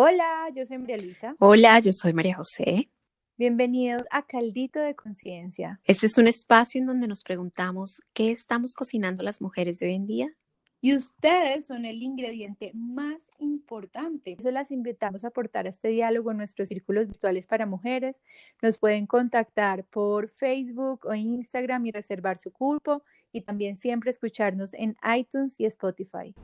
Hola, yo soy María Luisa. Hola, yo soy María José. Bienvenidos a Caldito de Conciencia. Este es un espacio en donde nos preguntamos qué estamos cocinando las mujeres de hoy en día. Y ustedes son el ingrediente más importante. Por eso las invitamos a aportar a este diálogo en nuestros círculos virtuales para mujeres. Nos pueden contactar por Facebook o Instagram y reservar su cupo y también siempre escucharnos en iTunes y Spotify.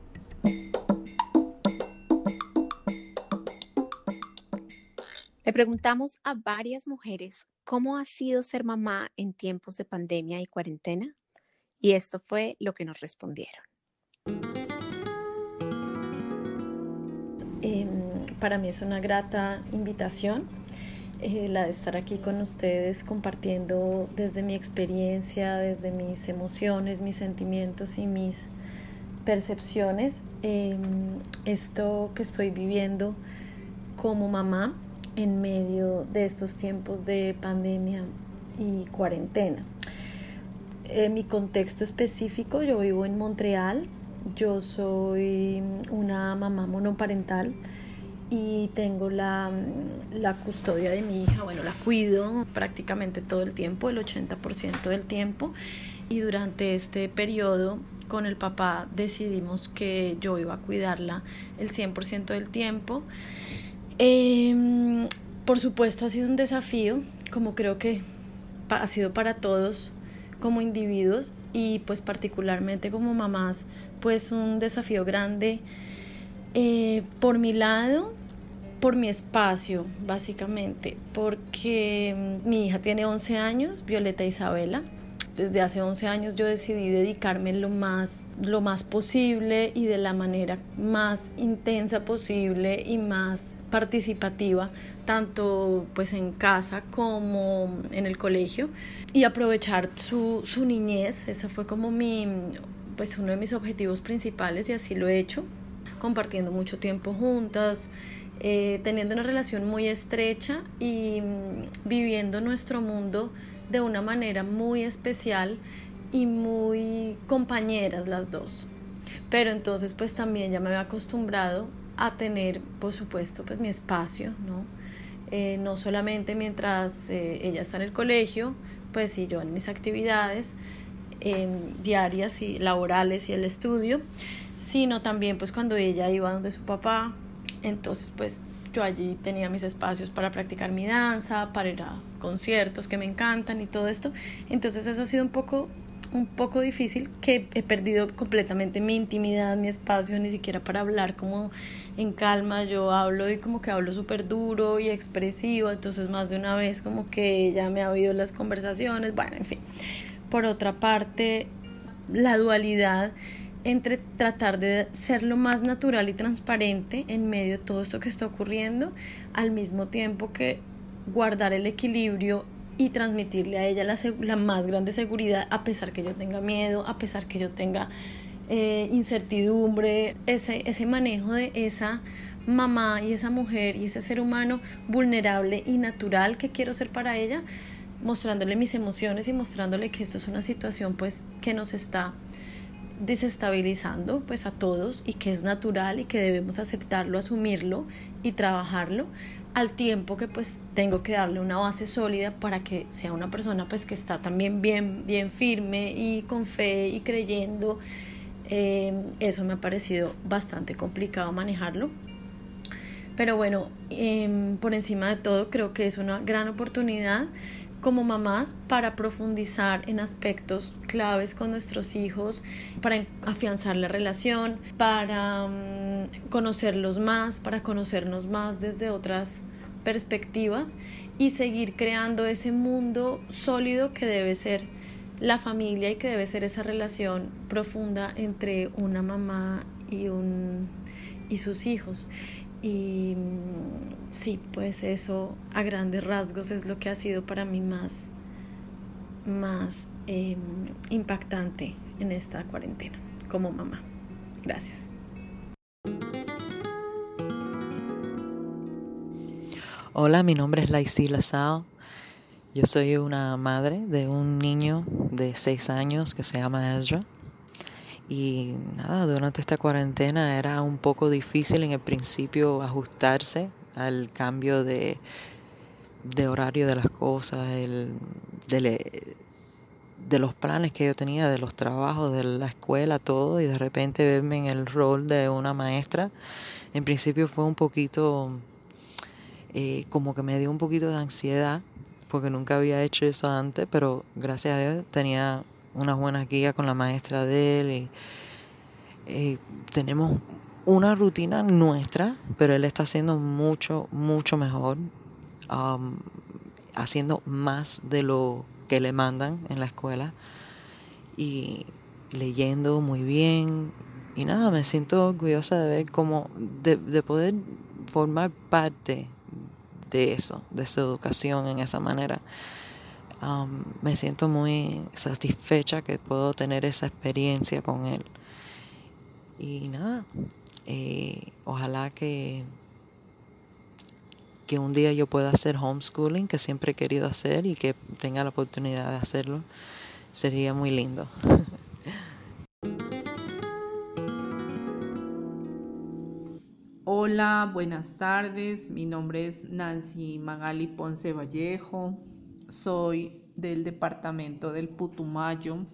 Le preguntamos a varias mujeres cómo ha sido ser mamá en tiempos de pandemia y cuarentena y esto fue lo que nos respondieron. Em, para mí es una grata invitación eh, la de estar aquí con ustedes compartiendo desde mi experiencia, desde mis emociones, mis sentimientos y mis percepciones, em, esto que estoy viviendo como mamá en medio de estos tiempos de pandemia y cuarentena. En mi contexto específico, yo vivo en Montreal, yo soy una mamá monoparental y tengo la, la, custodia de mi hija, bueno, la cuido prácticamente todo el tiempo, el 80% del tiempo. Y durante este periodo con el papá decidimos que yo iba a cuidarla el 100% del tiempo. Eh, por supuesto ha sido un desafío, como creo que ha sido para todos como individuos y pues particularmente como mamás, pues un desafío grande eh, por mi lado, por mi espacio, básicamente, porque mm, mi hija tiene 11 años, Violeta Isabela, desde hace 11 años yo decidí dedicarme lo más, lo más posible y de la manera más intensa posible y más participativa, tanto pues en casa como en el colegio y aprovechar su, su niñez, ese fue como mi, pues uno de mis objetivos principales y así lo he hecho, compartiendo mucho tiempo juntas, eh, teniendo una relación muy estrecha y mm, viviendo nuestro mundo de una manera muy especial y muy compañeras las dos. Pero entonces pues también ya me había acostumbrado a tener, por supuesto, pues mi espacio, ¿no? Eh, no solamente mientras eh, ella está en el colegio, pues y yo en mis actividades diarias y laborales y el estudio, sino también pues cuando ella iba donde su papá, entonces pues yo allí tenía mis espacios para practicar mi danza, para ir a conciertos que me encantan y todo esto. Entonces eso ha sido un poco un poco difícil que he perdido completamente mi intimidad, mi espacio, ni siquiera para hablar como en calma. Yo hablo y como que hablo súper duro y expresivo, entonces más de una vez como que ella me ha oído las conversaciones, bueno, en fin. Por otra parte, la dualidad entre tratar de ser lo más natural y transparente en medio de todo esto que está ocurriendo, al mismo tiempo que guardar el equilibrio y transmitirle a ella la, la más grande seguridad, a pesar que yo tenga miedo, a pesar que yo tenga eh, incertidumbre, ese, ese manejo de esa mamá y esa mujer y ese ser humano vulnerable y natural que quiero ser para ella, mostrándole mis emociones y mostrándole que esto es una situación pues que nos está desestabilizando pues a todos y que es natural y que debemos aceptarlo, asumirlo y trabajarlo al tiempo que pues tengo que darle una base sólida para que sea una persona pues que está también bien, bien firme y con fe y creyendo. Eh, eso me ha parecido bastante complicado manejarlo. Pero bueno, em, por encima de todo creo que es una gran oportunidad como mamás para profundizar en aspectos claves con nuestros hijos, para afianzar la relación, para mm, conocerlos más, para conocernos más desde otras perspectivas y seguir creando ese mundo sólido que debe ser la familia y que debe ser esa relación profunda entre una mamá y, un, y sus hijos. Y mm, sí, pues eso a grandes rasgos es lo que ha sido para mí más, más em, impactante en esta cuarentena como mamá. Gracias. Hola, mi nombre es Laisila Sao. Yo soy una madre de un niño de seis años que se llama Ezra. Y nada, durante esta cuarentena era un poco difícil en el principio ajustarse al cambio de, de horario de las cosas, el, de, de los planes que yo tenía, de los trabajos, de la escuela, todo, y de repente verme en el rol de una maestra. En principio fue un poquito, eh, como que me dio un poquito de ansiedad, porque nunca había hecho eso antes, pero gracias a Dios tenía unas buenas guías con la maestra de él y tenemos una rutina nuestra, pero él está haciendo mucho, mucho mejor, um, haciendo más de lo que le mandan en la escuela y leyendo muy bien. Y nada, me siento orgullosa de ver cómo, de, de poder formar parte de eso, de su educación en esa manera me siento muy satisfecha que puedo tener esa experiencia con él. Y nada, eh, ojalá que, que un día yo pueda hacer homeschooling, que siempre he querido hacer y que tenga la oportunidad de hacerlo. Sería muy lindo. Hola, buenas tardes. Mi nombre es Nancy Magali Ponce Vallejo soy del departamento del Putumayo,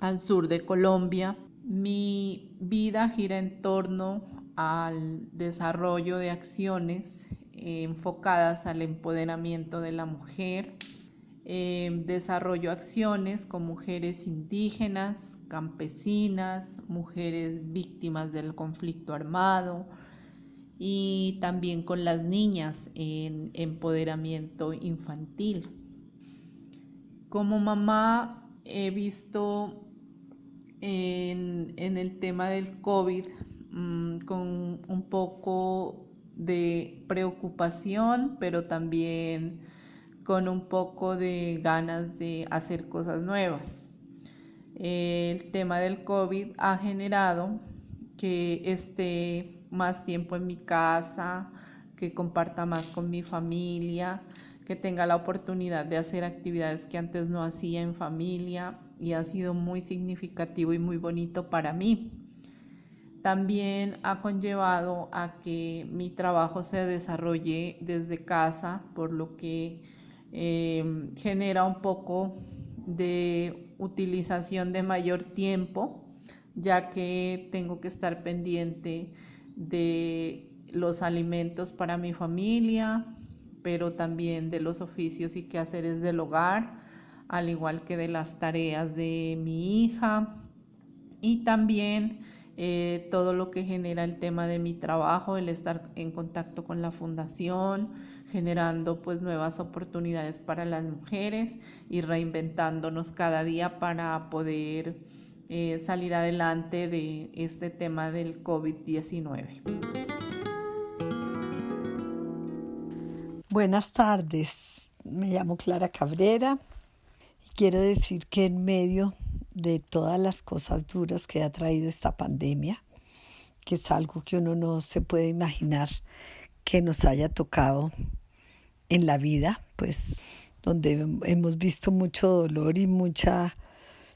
al sur de Colombia. Mi vida gira en torno al desarrollo de acciones enfocadas al empoderamiento de la mujer. Eh, desarrollo acciones con mujeres indígenas, campesinas, mujeres víctimas del conflicto armado, y también con las niñas en empoderamiento infantil. Como mamá he visto en, el tema del COVID mm, con un poco de preocupación, pero también con un poco de ganas de hacer cosas nuevas. El tema del COVID ha generado que esté más tiempo en mi casa, que comparta más con mi familia, que tenga la oportunidad de hacer actividades que antes no hacía en familia y ha sido muy significativo y muy bonito para mí. También ha conllevado a que mi trabajo se desarrolle desde casa, por lo que em, genera un poco de utilización de mayor tiempo, ya que tengo que estar pendiente de los alimentos para mi familia, pero también de los oficios y quehaceres del hogar, al igual que de las tareas de mi hija y también eh, todo lo que genera el tema de mi trabajo, el estar en contacto con la fundación, generando pues nuevas oportunidades para las mujeres y reinventándonos cada día para poder eh, salir adelante de este tema del COVID-19. Buenas tardes, me llamo Clara Cabrera y quiero decir que en medio de todas las cosas duras que ha traído esta pandemia, que es algo que uno no se puede imaginar que nos haya tocado en la vida, pues donde hemos visto mucho dolor y mucha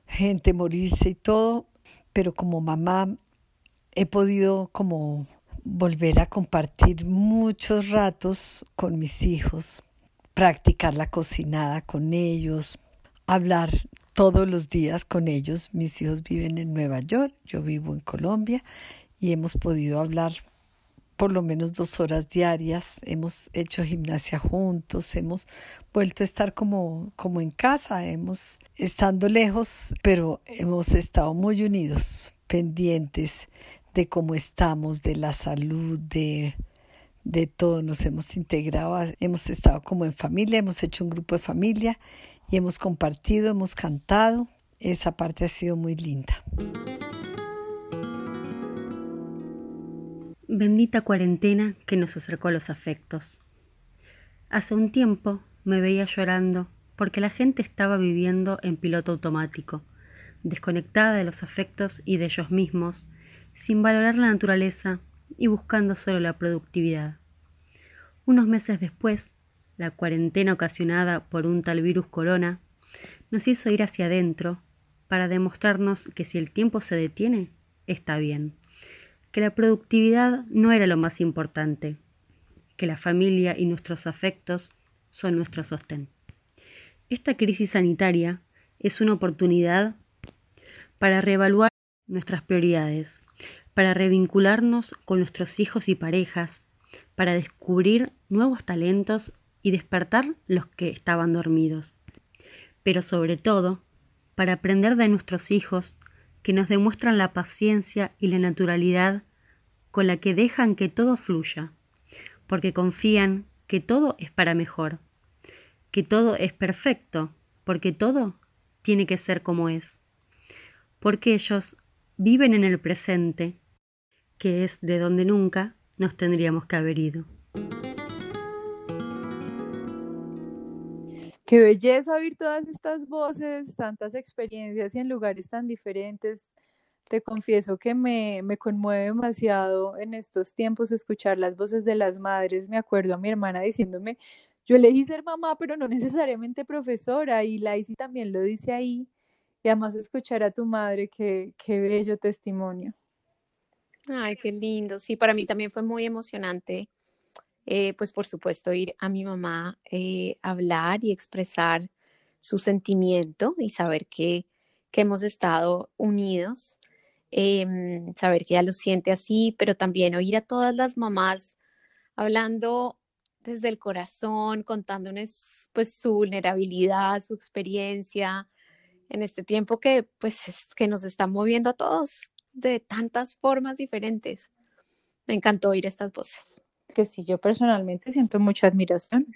gente morirse y todo, pero como mamá he podido como volver a compartir muchos ratos con mis hijos, practicar la cocinada con ellos, hablar todos los días con ellos. Mis hijos viven en Nueva York, yo vivo en Colombia y hemos podido hablar por lo menos dos horas diarias, hemos hecho gimnasia juntos, hemos vuelto a estar como, como en casa, hemos estando lejos, pero hemos estado muy unidos, pendientes de cómo estamos, de la salud, de, de todo. Nos hemos integrado, hemos estado como en familia, hemos hecho un grupo de familia y hemos compartido, hemos cantado. Esa parte ha sido muy linda. Bendita cuarentena que nos acercó a los afectos. Hace un tiempo me veía llorando porque la gente estaba viviendo en piloto automático, desconectada de los afectos y de ellos mismos, sin valorar la naturaleza y buscando solo la productividad. Unos meses después, la cuarentena ocasionada por un tal virus corona nos hizo ir hacia adentro para demostrarnos que si el tiempo se detiene, está bien, que la productividad no era lo más importante, que la familia y nuestros afectos son nuestro sostén. Esta crisis sanitaria es una oportunidad para reevaluar nuestras prioridades, para revincularnos con nuestros hijos y parejas, para descubrir nuevos talentos y despertar los que estaban dormidos. Pero sobre todo, para aprender de nuestros hijos que nos demuestran la paciencia y la naturalidad con la que dejan que todo fluya, porque confían que todo es para mejor, que todo es perfecto, porque todo tiene que ser como es, porque ellos viven en el presente, que es de donde nunca nos tendríamos que haber ido. Qué belleza oír todas estas voces, tantas experiencias y en lugares tan diferentes. Te confieso que me, me conmueve demasiado en estos tiempos escuchar las voces de las madres. Me acuerdo a mi hermana diciéndome, yo elegí ser mamá, pero no necesariamente profesora, y Laisy también lo dice ahí. Y además escuchar a tu madre, qué, qué bello testimonio. Ay, qué lindo. Sí, para mí también fue muy emocionante eh, pues por supuesto ir a mi mamá eh, hablar y expresar su sentimiento y saber que, que hemos estado unidos, em, saber que ella lo siente así, pero también oír a todas las mamás hablando desde el corazón, contándonos pues su vulnerabilidad, su experiencia en este tiempo que pues es, que nos está moviendo a todos de tantas formas diferentes. Me encantó oír estas voces que sí, yo personalmente siento mucha admiración.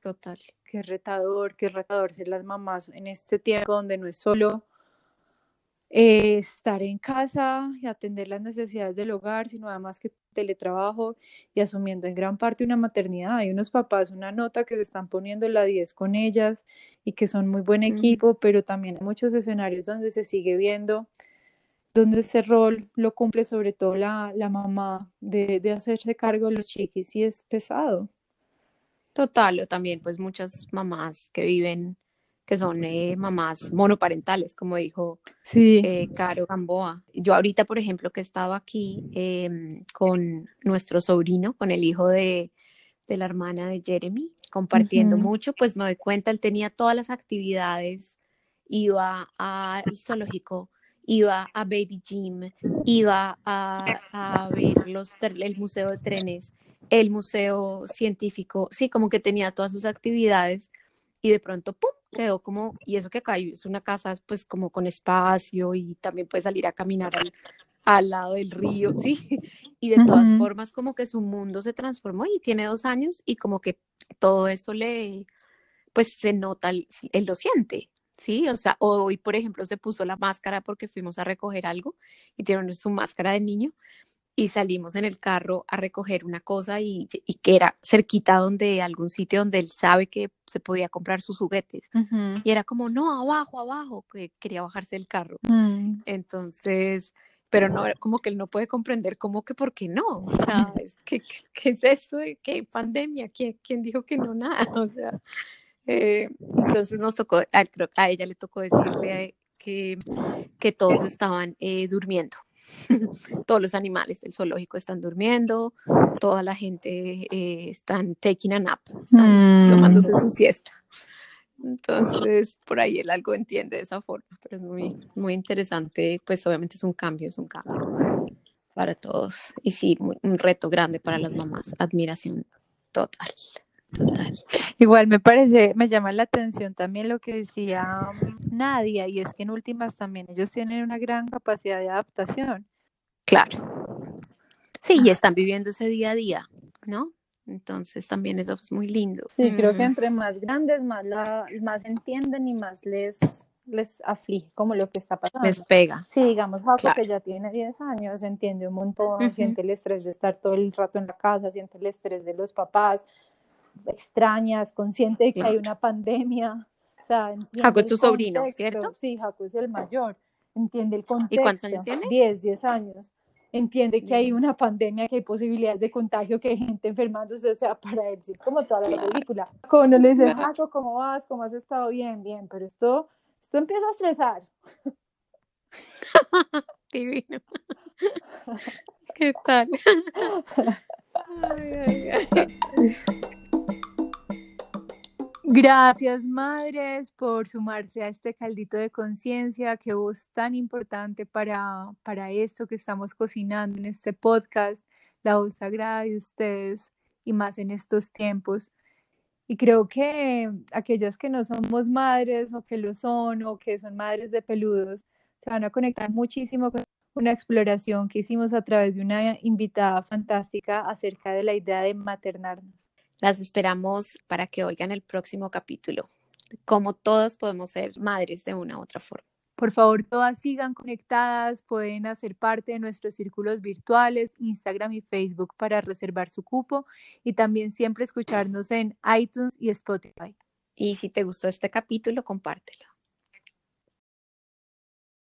Total. Qué retador, qué retador ser las mamás en este tiempo donde no es solo eh, estar en casa y atender las necesidades del hogar, sino además que teletrabajo y asumiendo en gran parte una maternidad. Hay unos papás, una nota que se están poniendo la 10 con ellas y que son muy buen equipo, pero también hay muchos escenarios donde se sigue viendo donde ese rol lo cumple sobre todo la, la mamá de, de, hacerse cargo de los chiquis y es pesado. Total, o también pues muchas mamás que viven, que son eh, mamás monoparentales, como dijo sí. eh, Caro Gamboa. Yo ahorita, por ejemplo, que he estado aquí eh, con nuestro sobrino, con el hijo de, de la hermana de Jeremy, compartiendo uh -huh. mucho, pues me doy cuenta, él tenía todas las actividades, iba al zoológico, iba a Baby Gym, iba a, a ver los, el museo de trenes, el museo científico, sí, como que tenía todas sus actividades y de pronto, ¡pum!, quedó como, y eso que acá es una casa pues como con espacio y también puede salir a caminar al, al lado del río, sí, y de todas uh -huh. formas como que su mundo se transformó y tiene dos años y como que todo eso le, pues se nota, él lo siente, ¿sí? O sea, hoy, por ejemplo, se puso la máscara porque fuimos a recoger algo y tiene su máscara de niño y salimos en el carro a recoger una cosa y, y, que era cerquita donde algún sitio donde él sabe que se podía comprar sus juguetes. Uh -huh. Y era como, no, abajo, abajo, que quería bajarse del carro. Uh -huh. Entonces, pero no, como que él no puede comprender cómo que por qué no. O sea, ¿qué, qué es eso? ¿Qué pandemia? ¿Quién, ¿Quién dijo que no nada? O sea, eh, entonces nos tocó, a, creo que a ella le tocó decirle que, que todos estaban eh, durmiendo. todos los animales del zoológico están durmiendo, toda la gente eh, están taking a nap, están mm. tomándose su siesta. Entonces, por ahí él algo entiende de esa forma, pero es muy, muy interesante, pues obviamente es un cambio, es un cambio para todos. Y sí, un reto grande para las mamás, admiración total. Total. Igual me parece, me llama la atención también lo que decía Nadia, y es que en últimas también ellos tienen una gran capacidad de adaptación. Claro. Sí, y están viviendo ese día a día, ¿no? Entonces también eso es muy lindo. Sí, mm. creo que entre más grandes, más, la, más entienden y más les, les aflige como lo que está pasando. Les pega. Sí, digamos, Jaco claro. que ya tiene 10 años, entiende un montón, uh -huh. siente el estrés de estar todo el rato en la casa, siente el estrés de los papás, extrañas, consciente de que claro. hay una pandemia. O sea, Jaco es tu sobrino, ¿cierto? Sí, Jaco es el mayor, entiende el contexto. ¿Y cuántos años tiene? 10, 10 años. Entiende que hay una pandemia, que hay posibilidades de contagio, que hay gente enfermándose, o sea, para él sí es como toda la claro. película. Cuando le dice, Jaco, ¿cómo vas? ¿Cómo has estado? Bien, bien, pero esto Esto empieza a estresar. Divino. ¿Qué tal? Gracias, madres, por sumarse a este caldito de conciencia, que voz tan importante para, para esto que estamos cocinando en este podcast, la voz sagrada de ustedes y más en estos tiempos. Y creo que aquellas que no somos madres o que lo son o que son madres de peludos, se van a conectar muchísimo con una exploración que hicimos a través de una invitada fantástica acerca de la idea de maternarnos. Las esperamos para que oigan el próximo capítulo, cómo todos podemos ser madres de una u otra forma. Por favor, todas sigan conectadas, pueden hacer parte de nuestros círculos virtuales, Instagram y Facebook para reservar su cupo y también siempre escucharnos en iTunes y Spotify. Y si te gustó este capítulo, compártelo.